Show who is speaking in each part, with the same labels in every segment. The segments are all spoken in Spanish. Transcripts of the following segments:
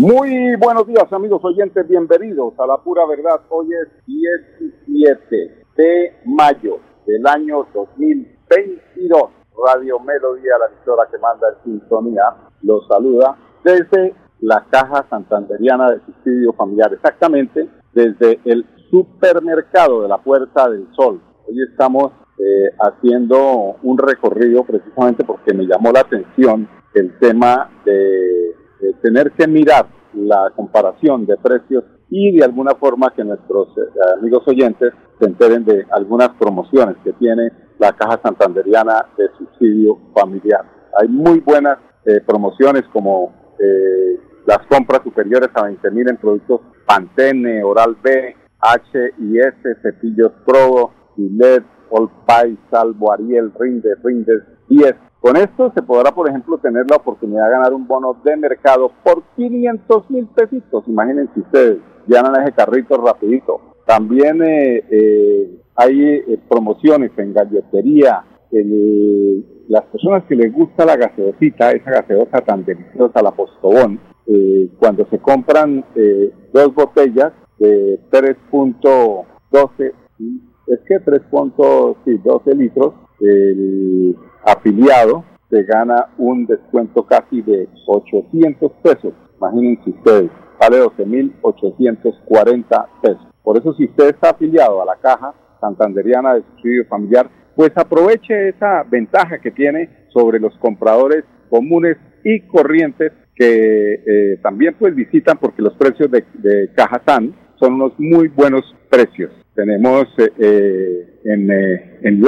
Speaker 1: Muy buenos días amigos oyentes, bienvenidos a la pura verdad. Hoy es 17 de mayo del año 2022. Radio Melodía, la emisora que manda en sintonía, los saluda desde la Caja Santanderiana de Subsidio Familiar, exactamente desde el supermercado de la Puerta del Sol. Hoy estamos eh, haciendo un recorrido precisamente porque me llamó la atención el tema de tener que mirar la comparación de precios y de alguna forma que nuestros eh, amigos oyentes se enteren de algunas promociones que tiene la Caja Santanderiana de Subsidio Familiar. Hay muy buenas eh, promociones como eh, las compras superiores a 20 mil en productos Pantene, Oral B, H y S, Cepillos Pro, Gillette, All Pie, Salvo, Ariel, Rinde, Rinde 10, con esto se podrá, por ejemplo, tener la oportunidad de ganar un bono de mercado por 500 mil pesitos. Imagínense ustedes, llenan ese carrito rapidito. También eh, eh, hay eh, promociones en galletería. las personas que les gusta la gaseosita, esa gaseosa tan deliciosa, la Postobón, cuando se compran dos botellas de 3.12, es que 3.12 litros, el afiliado se gana un descuento casi de 800 pesos. Imagínense ustedes, vale 12.840 pesos. Por eso si usted está afiliado a la Caja Santanderiana de Subsidio Familiar, pues aproveche esa ventaja que tiene sobre los compradores comunes y corrientes que eh, también pues visitan porque los precios de, de Cajazán son unos muy buenos precios. Tenemos eh, eh, en, en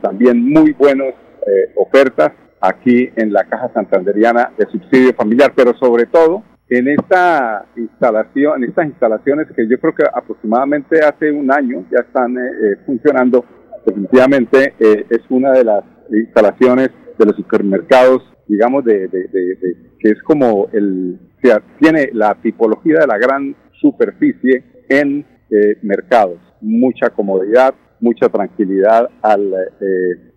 Speaker 1: también muy buenos eh, ofertas aquí en la Caja Santanderiana de Subsidio Familiar, pero sobre todo en esta instalación, en estas instalaciones que yo creo que aproximadamente hace un año ya están eh, eh, funcionando, definitivamente es una de las instalaciones de los supermercados, digamos, de, que es como el, tiene la tipología de la gran superficie en mercados, mucha comodidad, mucha tranquilidad al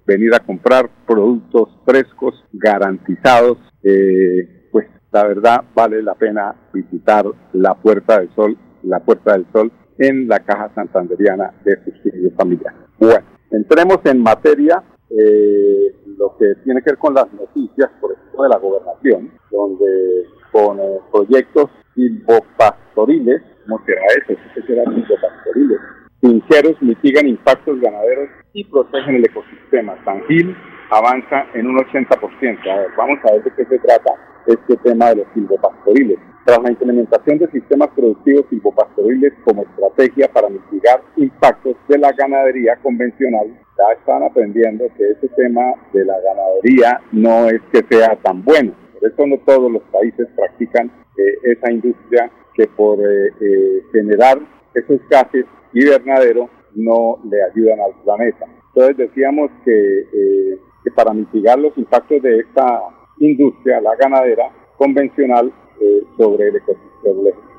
Speaker 1: venir a comprar productos frescos, garantizados, eh, pues la verdad vale la pena visitar la Puerta del Sol, la Puerta del Sol en la Caja Santanderiana de Subsidio Familiar. Bueno, entremos en materia, eh, lo que tiene que ver con las noticias, por ejemplo, de la gobernación, donde con eh, proyectos silvopastoriles, ¿cómo será eso? ¿Qué será silvopastoriles? Sinceros mitigan impactos ganaderos y protegen el ecosistema. San Gil avanza en un 80%. A ver, vamos a ver de qué se trata este tema de los silvopastoriles. Tras la implementación de sistemas productivos silvopastoriles como estrategia para mitigar impactos de la ganadería convencional, ya están aprendiendo que ese tema de la ganadería no es que sea tan bueno. Por eso no todos los países practican eh, esa industria que por eh, eh, generar esos gases invernadero no le ayudan al planeta. Entonces decíamos que, eh, que para mitigar los impactos de esta industria, la ganadera convencional, eh, sobre, el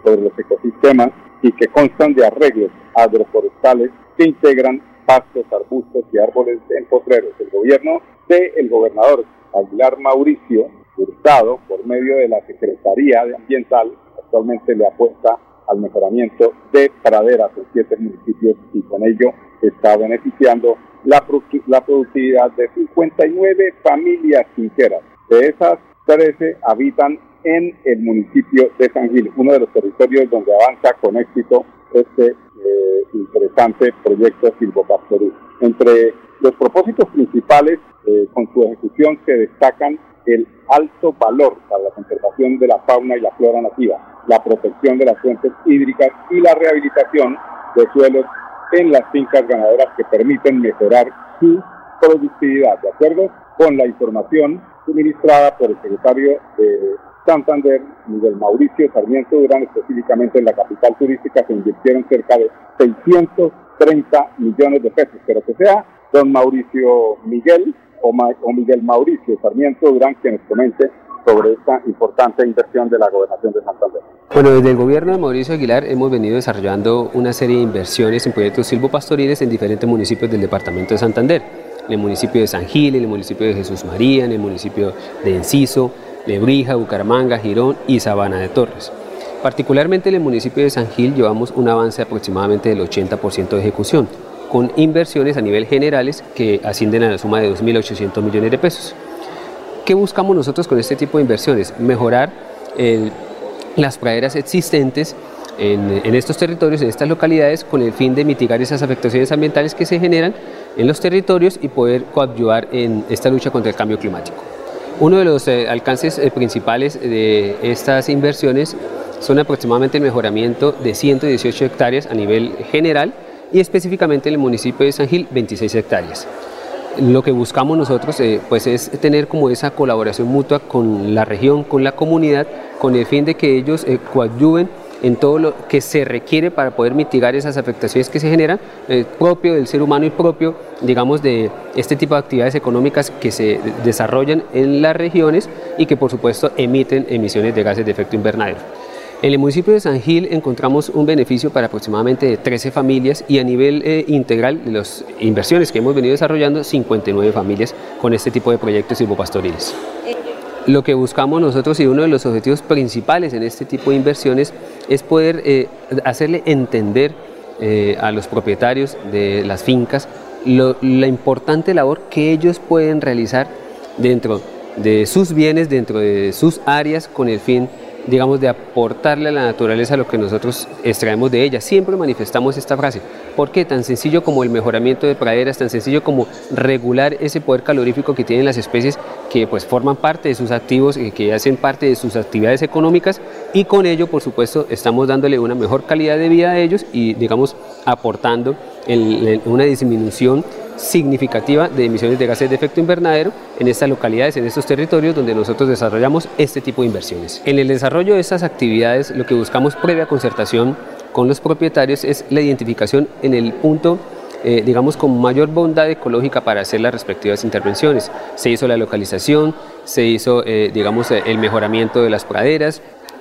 Speaker 1: sobre los ecosistemas y que constan de arreglos agroforestales que integran pastos, arbustos y árboles en potreros. El gobierno del el gobernador Aguilar Mauricio Hurtado, por medio de la Secretaría de Ambiental, actualmente le apuesta al mejoramiento de praderas en siete municipios y con ello está beneficiando la, la productividad de 59 familias sinceras. De esas, 13 habitan en el municipio de San Gil, uno de los territorios donde avanza con éxito este eh, interesante proyecto silvopastoril. Entre los propósitos principales eh, con su ejecución se destacan el alto valor para la conservación de la fauna y la flora nativa, la protección de las fuentes hídricas y la rehabilitación de suelos en las fincas ganaderas que permiten mejorar su productividad, de acuerdo con la información suministrada por el secretario de Santander, Miguel Mauricio Sarmiento Durán, específicamente en la capital turística, se invirtieron cerca de 630 millones de pesos, pero que sea don Mauricio Miguel o, Miguel Mauricio Sarmiento Durán quien nos comente sobre esta importante inversión de la gobernación de Santander.
Speaker 2: Bueno, desde el gobierno de Mauricio Aguilar hemos venido desarrollando una serie de inversiones en proyectos silvopastoriles en diferentes municipios del departamento de Santander. En el municipio de San Gil, en el municipio de Jesús María, en el municipio de Enciso, Lebrija, Bucaramanga, Girón y Sabana de Torres. Particularmente en el municipio de San Gil llevamos un avance aproximadamente del 80% de ejecución, con inversiones a nivel generales que ascienden a la suma de 2.800 millones de pesos. ¿Qué buscamos nosotros con este tipo de inversiones? Mejorar las praderas existentes en, en, estos territorios, en estas localidades, con el fin de mitigar esas afectaciones ambientales que se generan en los territorios y poder coadyuvar en esta lucha contra el cambio climático. Uno de los eh, alcances eh, principales de estas inversiones son aproximadamente el mejoramiento de 118 hectáreas a nivel general y específicamente en el municipio de San Gil 26 hectáreas lo que buscamos nosotros eh, pues es tener como esa colaboración mutua con la región, con la comunidad, con el fin de que ellos eh, coadyuven en todo lo que se requiere para poder mitigar esas afectaciones que se generan, eh, propio del ser humano y propio, digamos, de este tipo de actividades económicas que se desarrollan en las regiones y que por supuesto emiten emisiones de gases de efecto invernadero. En el municipio de San Gil encontramos un beneficio para aproximadamente 13 familias y a nivel eh, integral de las inversiones que hemos venido desarrollando, 59 familias con este tipo de proyectos silvopastoriles. Lo que buscamos nosotros y uno de los objetivos principales en este tipo de inversiones es poder eh, hacerle entender eh, a los propietarios de las fincas la importante labor que ellos pueden realizar dentro de sus bienes, dentro de sus áreas, con el fin digamos, de aportarle a la naturaleza lo que nosotros extraemos de ella. Siempre manifestamos esta frase. ¿Por qué? Tan sencillo como el mejoramiento de praderas, tan sencillo como regular ese poder calorífico que tienen las especies que pues forman parte de sus activos, y que hacen parte de sus actividades económicas y con ello, por supuesto, estamos dándole una mejor calidad de vida a ellos y, digamos, aportando una disminución significativa de emisiones de gases de efecto invernadero en estas localidades, en estos territorios donde nosotros desarrollamos este tipo de inversiones. En el desarrollo de estas actividades lo que buscamos previa concertación con los propietarios es la identificación en el punto eh, digamos, con mayor bondad ecológica para hacer las respectivas intervenciones. Se hizo la localización, se hizo, eh, digamos, el mejoramiento de las praderas,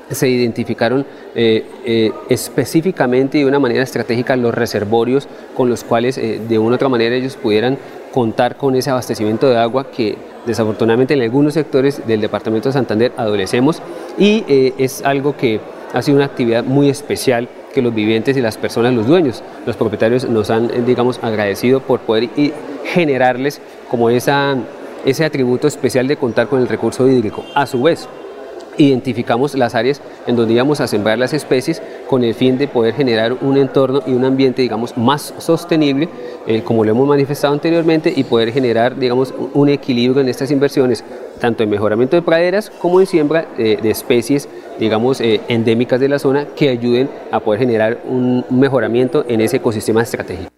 Speaker 2: se identificaron eh, eh, específicamente y de una manera estratégica los reservorios con los cuales eh, de una u otra manera ellos pudieran contar con ese abastecimiento de agua que desafortunadamente en algunos sectores del departamento de Santander adolecemos y es algo que ha sido una actividad muy especial que los vivientes y las personas, los dueños, los propietarios nos han, digamos, agradecido por poder generarles como esa, ese atributo especial de contar con el recurso hídrico. A su vez, identificamos las áreas en donde íbamos a sembrar las especies con el fin de poder generar un entorno y un ambiente, digamos, más sostenible, eh, como lo hemos manifestado anteriormente, y poder generar, digamos, un equilibrio en estas inversiones, tanto en mejoramiento de praderas como en siembra eh, de especies, digamos, eh, endémicas de la zona que ayuden a poder generar un mejoramiento en ese ecosistema estratégico.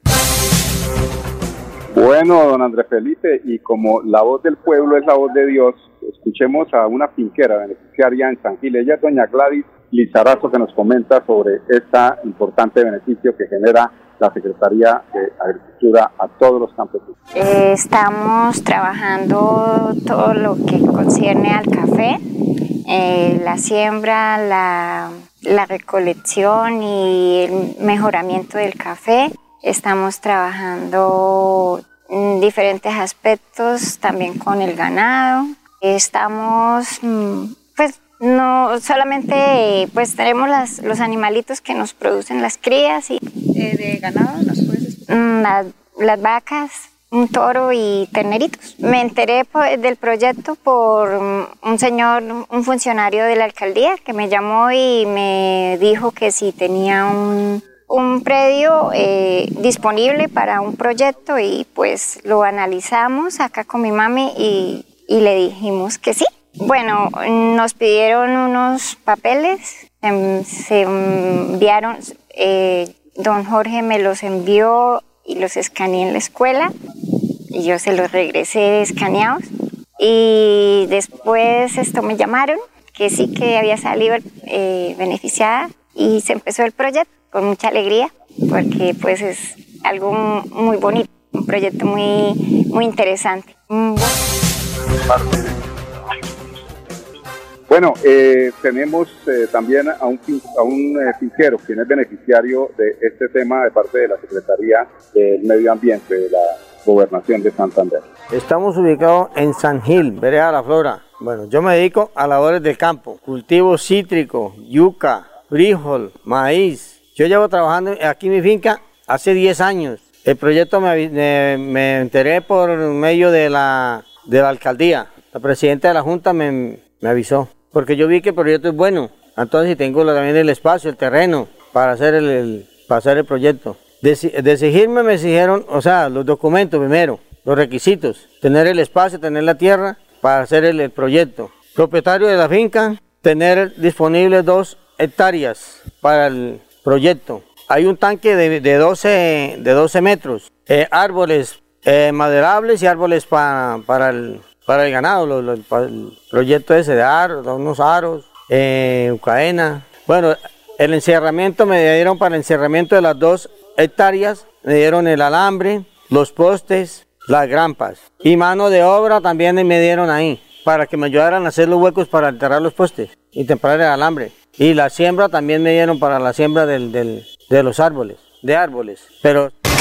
Speaker 1: Bueno, don Andrés Felipe, y como la voz del pueblo es la voz de Dios, escuchemos a una finquera beneficiaria en San Gil, ella es doña Gladys Lizarazo, que nos comenta sobre este importante beneficio que genera la Secretaría de Agricultura a todos los campesinos.
Speaker 3: Eh, estamos trabajando todo lo que concierne al café, eh, la siembra, la, la recolección y el mejoramiento del café. Estamos trabajando en diferentes aspectos, también con el ganado. Estamos, mm, pues, no solamente, pues, tenemos las, los animalitos que nos producen las crías y...
Speaker 4: Eh, ¿De ganado nos puedes
Speaker 3: mm, las vacas, un toro y terneritos. Me enteré del proyecto por mm, un señor, un funcionario de la alcaldía que me llamó y me dijo que si tenía un un predio eh, disponible para un proyecto y pues lo analizamos acá con mi mami y, le dijimos que sí. Bueno, nos pidieron unos papeles, em, se enviaron, eh, don Jorge me los envió y los escaneé en la escuela y yo se los regresé escaneados y después esto me llamaron que sí que había salido eh, beneficiada y se empezó el proyecto con mucha alegría porque pues es algo muy bonito, un proyecto muy, muy interesante.
Speaker 1: Bueno, eh, tenemos eh, también a un, a un eh, finquero quien es beneficiario de este tema de parte de la Secretaría del Medio Ambiente de la Gobernación de Santander.
Speaker 5: Estamos ubicados en San Gil, Vereda la Flora. Bueno, yo me dedico a labores del campo, cultivo cítrico, yuca, frijol, maíz. Yo llevo trabajando aquí en mi finca hace 10 años. El proyecto me, me, enteré por medio de la, de la alcaldía. La presidenta de la junta me, me avisó porque yo vi que el proyecto es bueno. Entonces tengo también el espacio, el terreno para hacer el, el proyecto. De, exigirme me exigieron, o sea, los documentos primero, los requisitos, tener el espacio, tener la tierra para hacer el, proyecto. Propietario de la finca, tener disponibles dos hectáreas para el proyecto. Hay un tanque de, de 12, de 12 metros, eh, árboles eh, maderables y árboles para el, para el ganado, el proyecto ese de aros, unos aros, eh, Ucaena. Bueno, el encerramiento me dieron para el encerramiento de las dos hectáreas, me dieron el alambre, los postes, las grampas. Y mano de obra también me dieron ahí, para que me ayudaran a hacer los huecos para enterrar los postes y temperar el alambre. Y la siembra también me dieron para la siembra del, de los árboles, de árboles. Pero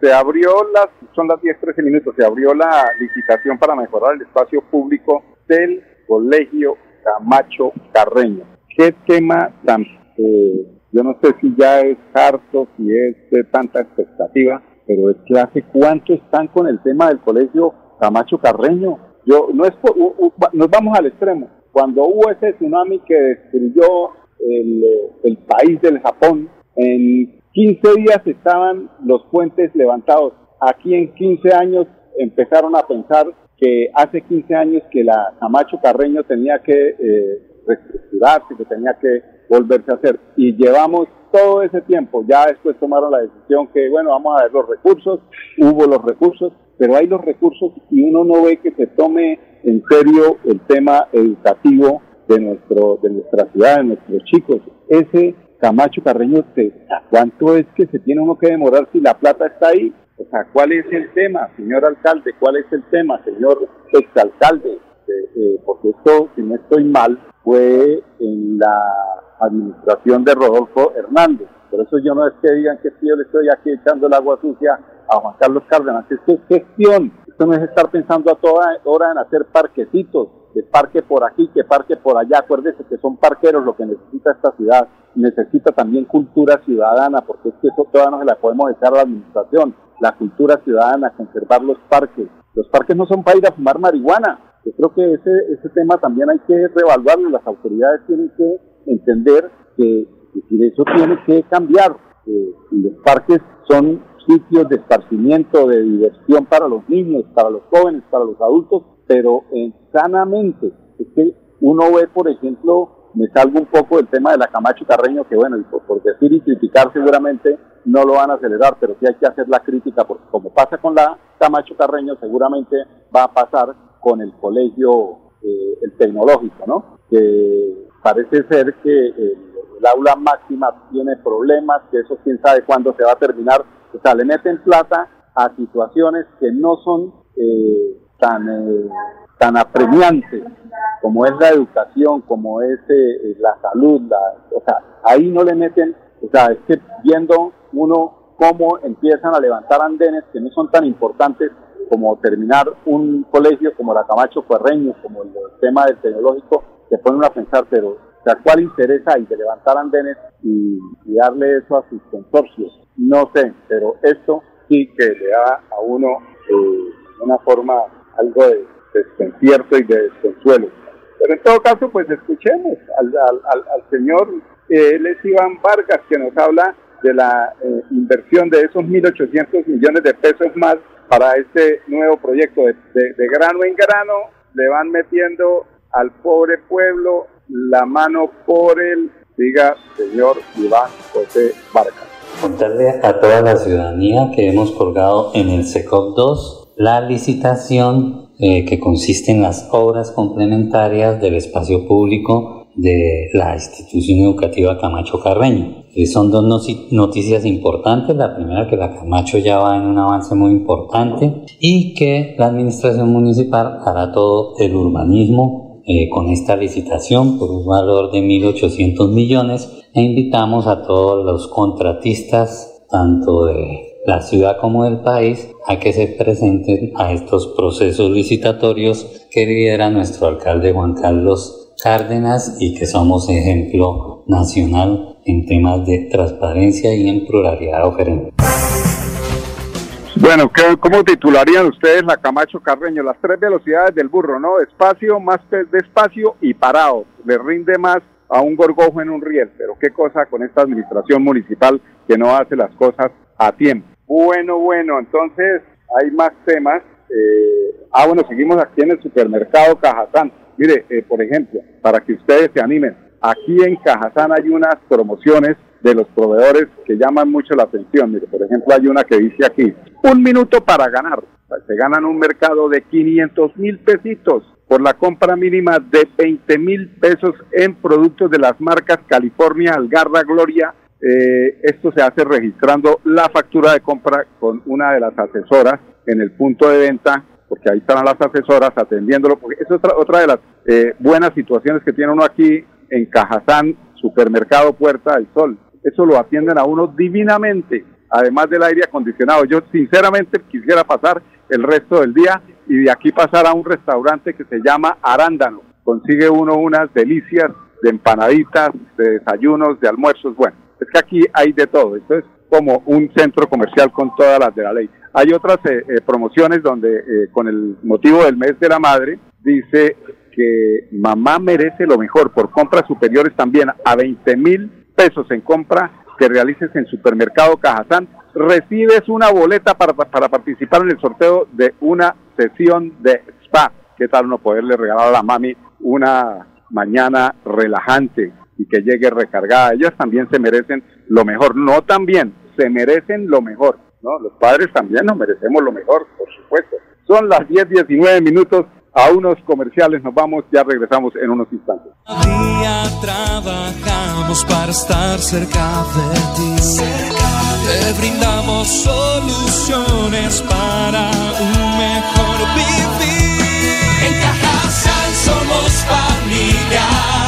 Speaker 1: se abrió las, son las 10-13 minutos, se abrió la licitación para mejorar el espacio público del Colegio Camacho Carreño. ¿Qué tema tan, eh, yo no sé si ya es harto, si es de tanta expectativa, pero es que hace cuánto están con el tema del Colegio Camacho Carreño. Yo, no es nos vamos al extremo. Cuando hubo ese tsunami que destruyó el, el país del Japón, en 15 días estaban los puentes levantados. Aquí en 15 años empezaron a pensar que hace 15 años que la Camacho Carreño tenía que eh, reestructurarse, que tenía que volverse a hacer. Y llevamos todo ese tiempo. Ya después tomaron la decisión que, bueno, vamos a ver los recursos, hubo los recursos, pero hay los recursos y uno no ve que se tome en serio el tema educativo de, nuestro, de nuestra ciudad, de nuestros chicos. Ese Camacho Carreño, ¿cuánto es que se tiene uno que demorar si la plata está ahí? O sea, ¿cuál es el tema, señor alcalde? ¿Cuál es el tema, señor exalcalde? Eh, eh, porque esto, si no estoy mal, fue en la administración de Rodolfo Hernández. Por eso yo no es que digan que yo le estoy aquí echando el agua sucia a Juan Carlos Cárdenas. Esto es gestión. Esto no es estar pensando a toda hora en hacer parquecitos, que parque por aquí, que parque por allá. Acuérdese que son parqueros lo que necesita esta ciudad necesita también cultura ciudadana, porque es que eso todavía no se la podemos dejar a la administración, la cultura ciudadana, conservar los parques. Los parques no son para ir a fumar marihuana. Yo creo que ese, ese tema también hay que reevaluarlo, las autoridades tienen que entender que, eso tiene que cambiar. los parques son sitios de esparcimiento, de diversión para los niños, para los jóvenes, para los adultos, pero sanamente. Es que uno ve, por ejemplo, me salgo un poco del tema de la Camacho Carreño, que bueno, por, decir y criticar seguramente no lo van a acelerar, pero sí hay que hacer la crítica, porque como pasa con la Camacho Carreño, seguramente va a pasar con el colegio, eh, el tecnológico, ¿no? Que parece ser que el, aula máxima tiene problemas, que eso quién sabe cuándo se va a terminar, o sea, le meten plata a situaciones que no son eh, tan... Eh, tan apremiante como es la educación, como es eh, la salud, la, o sea, ahí no le meten, o sea, es que viendo uno cómo empiezan a levantar andenes que no son tan importantes como terminar un colegio como la Camacho Cuerreño, como el, tema del tecnológico, se ponen a pensar, pero o ¿cuál interés hay de levantar andenes y, darle eso a sus consorcios? No sé, pero esto sí que le da a uno eh, una forma algo de desconcierto y de desconsuelo. Pero en todo caso, pues escuchemos al, señor, eh, él es Iván Vargas, que nos habla de la eh, inversión de esos 1.800 millones de pesos más para este nuevo proyecto. De, de, grano en grano le van metiendo al pobre pueblo la mano por el, diga señor Iván José Vargas.
Speaker 6: Contarle a toda la ciudadanía que hemos colgado en el SECOP 2 la licitación eh, que consiste en las obras complementarias del espacio público de la institución educativa Camacho Carreño. Eh, son dos noticias importantes. La primera, que la Camacho ya va en un avance muy importante y que la administración municipal hará todo el urbanismo eh, con esta licitación por un valor de 1.800 millones e invitamos a todos los contratistas, tanto de la ciudad como del país a que se presenten a estos procesos licitatorios que lidera nuestro alcalde Juan Carlos Cárdenas y que somos ejemplo nacional en temas de transparencia y en pluralidad oferente.
Speaker 1: Bueno, ¿cómo titularían ustedes la Camacho Carreño? Las tres velocidades del burro, ¿no? Despacio, más despacio y parado. Le rinde más a un gorgojo en un riel. Pero qué cosa con esta administración municipal que no hace las cosas a tiempo. Bueno, bueno, entonces hay más temas. Eh, ah, bueno, seguimos aquí en el supermercado Cajazán. Mire, eh, por ejemplo, para que ustedes se animen, aquí en Cajazán hay unas promociones de los proveedores que llaman mucho la atención. Mire, por ejemplo, hay una que dice aquí, un minuto para ganar. Se ganan un mercado de 500 mil pesitos por la compra mínima de 20 mil pesos en productos de las marcas California, Algarra, Gloria, eh, esto se hace registrando la factura de compra con una de las asesoras en el punto de venta, porque ahí están las asesoras atendiéndolo, porque es otra, otra de las eh, buenas situaciones que tiene uno aquí en Cajazán, supermercado Puerta del Sol. Eso lo atienden a uno divinamente, además del aire acondicionado. Yo sinceramente quisiera pasar el resto del día y de aquí pasar a un restaurante que se llama Arándano. Consigue uno unas delicias de empanaditas, de desayunos, de almuerzos, bueno es que aquí hay de todo. Esto es como un centro comercial con todas las de la ley. Hay otras eh, eh, promociones donde, eh, con el motivo del mes de la madre, dice que mamá merece lo mejor por compras superiores también a 20 mil pesos en compra que realices en supermercado Cajazán. Recibes una boleta para, para participar en el sorteo de una sesión de spa. ¿Qué tal uno poderle regalar a la mami una mañana relajante? Y que llegue recargada. Ellas también se merecen lo mejor, no también, se merecen lo mejor, ¿no? Los padres también nos merecemos lo mejor, por supuesto. Son las 10, 19 minutos, a unos comerciales nos vamos, ya regresamos en unos instantes.
Speaker 7: Día trabajamos para estar cerca de ti. Te brindamos soluciones para un mejor vivir. En Cajasal somos familia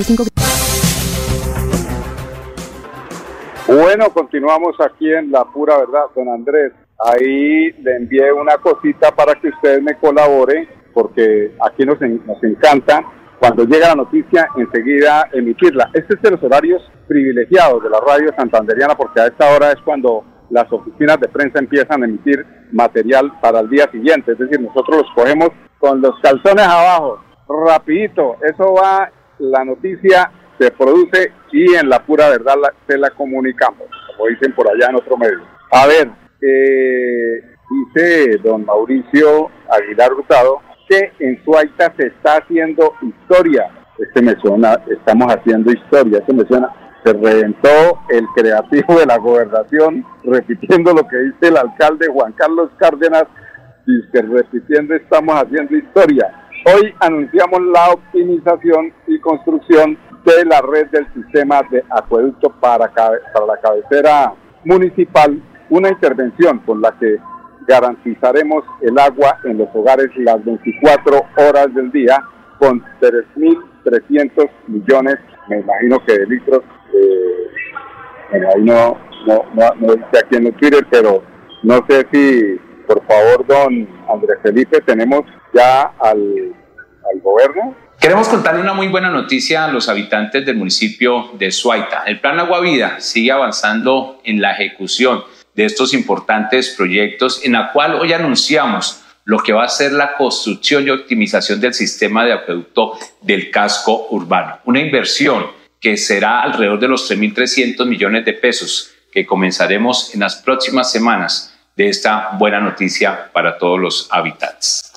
Speaker 1: Bueno, continuamos aquí en La Pura Verdad, don Andrés. Ahí le envié una cosita para que usted me colabore, porque aquí nos, nos encanta cuando llega la noticia enseguida emitirla. Este es de los horarios privilegiados de la radio santanderiana, porque a esta hora es cuando las oficinas de prensa empiezan a emitir material para el día siguiente. Es decir, nosotros los cogemos con los calzones abajo rapidito. Eso va, la noticia se produce y en la pura verdad se la comunicamos, como dicen por allá en otro medio. A ver, eh, dice don Mauricio Aguilar Hurtado que en Suaita se está haciendo historia. Este me suena, estamos haciendo historia, este me suena. Se reventó el creativo de la gobernación, repitiendo lo que dice el alcalde Juan Carlos Cárdenas, dice, repitiendo estamos haciendo historia. Hoy anunciamos la optimización construcción de la red del sistema de acueducto para, para la cabecera municipal, una intervención con la que garantizaremos el agua en los hogares las 24 horas del día con 3.300 millones, me imagino que de litros, eh, ahí no, no, no, dice aquí en el Twitter, pero no sé si, por favor, don Andrés Felipe, tenemos ya al, al gobierno
Speaker 8: Queremos contarle una muy buena noticia a los habitantes del municipio de Suaita. El Plan Agua Vida sigue avanzando en la ejecución de estos importantes proyectos en la cual hoy anunciamos lo que va a ser la construcción y optimización del sistema de acueducto del casco urbano. Una inversión que será alrededor de los 3.300 millones de pesos que comenzaremos en las próximas semanas de esta buena noticia para todos los habitantes.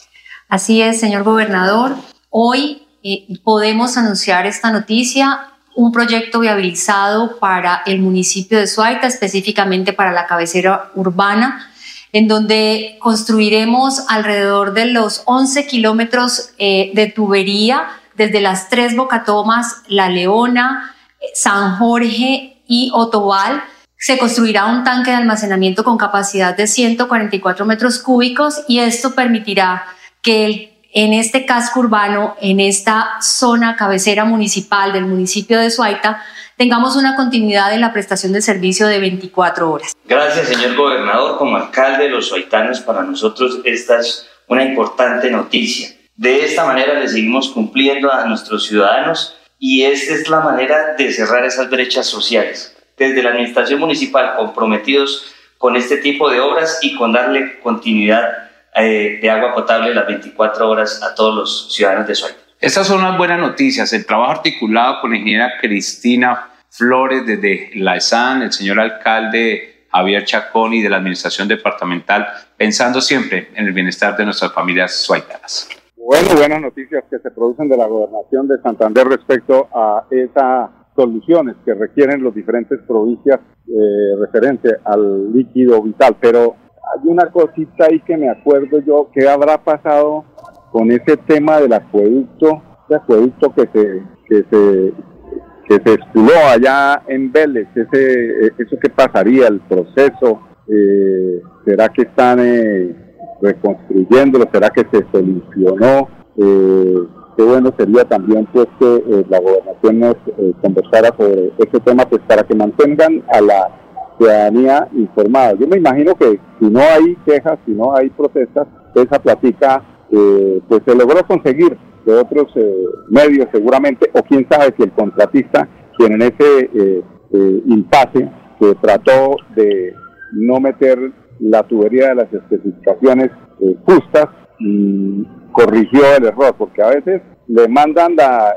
Speaker 9: Así es, señor gobernador. Hoy eh, podemos anunciar esta noticia, un proyecto viabilizado para el municipio de Suaita, específicamente para la cabecera urbana, en donde construiremos alrededor de los 11 kilómetros eh, de tubería desde las tres bocatomas, La Leona, San Jorge y Otobal. Se construirá un tanque de almacenamiento con capacidad de 144 metros cúbicos y esto permitirá que el en este casco urbano, en esta zona cabecera municipal del municipio de Suaita, tengamos una continuidad en la prestación de servicio de 24 horas.
Speaker 10: Gracias, señor gobernador. Como alcalde de los suaitanos, para nosotros esta es una importante noticia. De esta manera le seguimos cumpliendo a nuestros ciudadanos y esta es la manera de cerrar esas brechas sociales. Desde la administración municipal comprometidos con este tipo de obras y con darle continuidad eh, de agua potable las 24 horas a todos los ciudadanos de Suárez.
Speaker 8: Estas son unas buenas noticias. El trabajo articulado con la ingeniera Cristina Flores desde la ESAN, el señor alcalde Javier Chacón y de la administración departamental, pensando siempre en el bienestar de nuestras familias suaitanas.
Speaker 1: Bueno, buenas noticias que se producen de la gobernación de Santander respecto a esas soluciones que requieren los diferentes provincias eh, referente al líquido vital. Pero hay una cosita ahí que me acuerdo yo, ¿qué habrá pasado con ese tema del acueducto, ese acueducto que se, que se, que se expuló allá en Vélez? Ese, ¿Eso qué pasaría? ¿El proceso? Eh, ¿Será que están eh, reconstruyéndolo? ¿Será que se solucionó? Eh, qué bueno sería también pues que la gobernación nos conversara sobre ese tema pues para que mantengan a la ciudadanía informada. Yo me imagino que si no hay quejas, si no hay protestas, esa plática eh, pues se logró conseguir de otros eh, medios seguramente, o quién sabe si el contratista, quien en ese eh, impasse que trató de no meter la tubería de las especificaciones justas, y corrigió el error, porque a veces le mandan, la,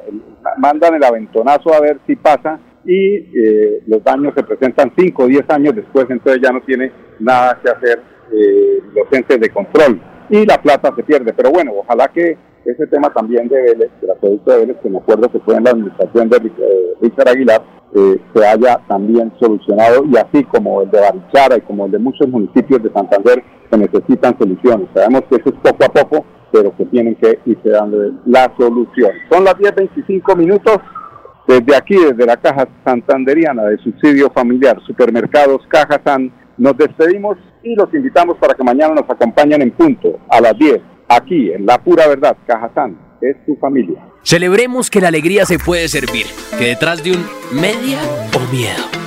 Speaker 1: mandan el aventonazo a ver si pasa y eh, los daños se presentan 5 o 10 años después, entonces ya no tiene nada que hacer eh, los entes de control y la plata se pierde. Pero bueno, ojalá que ese tema también de Vélez, del acueducto de Vélez, que me acuerdo que fue en la administración de eh, Richard Aguilar, eh, se haya también solucionado y así como el de Barichara y como el de muchos municipios de Santander que necesitan soluciones. Sabemos que eso es poco a poco, pero que tienen que irse dando la solución. Son las 10.25 minutos. Desde aquí, desde la Caja Santanderiana de Subsidio Familiar, Supermercados Caja San, nos despedimos y los invitamos para que mañana nos acompañen en punto a las 10, aquí en La Pura Verdad, Caja San, es tu familia.
Speaker 11: Celebremos que la alegría se puede servir, que detrás de un media o miedo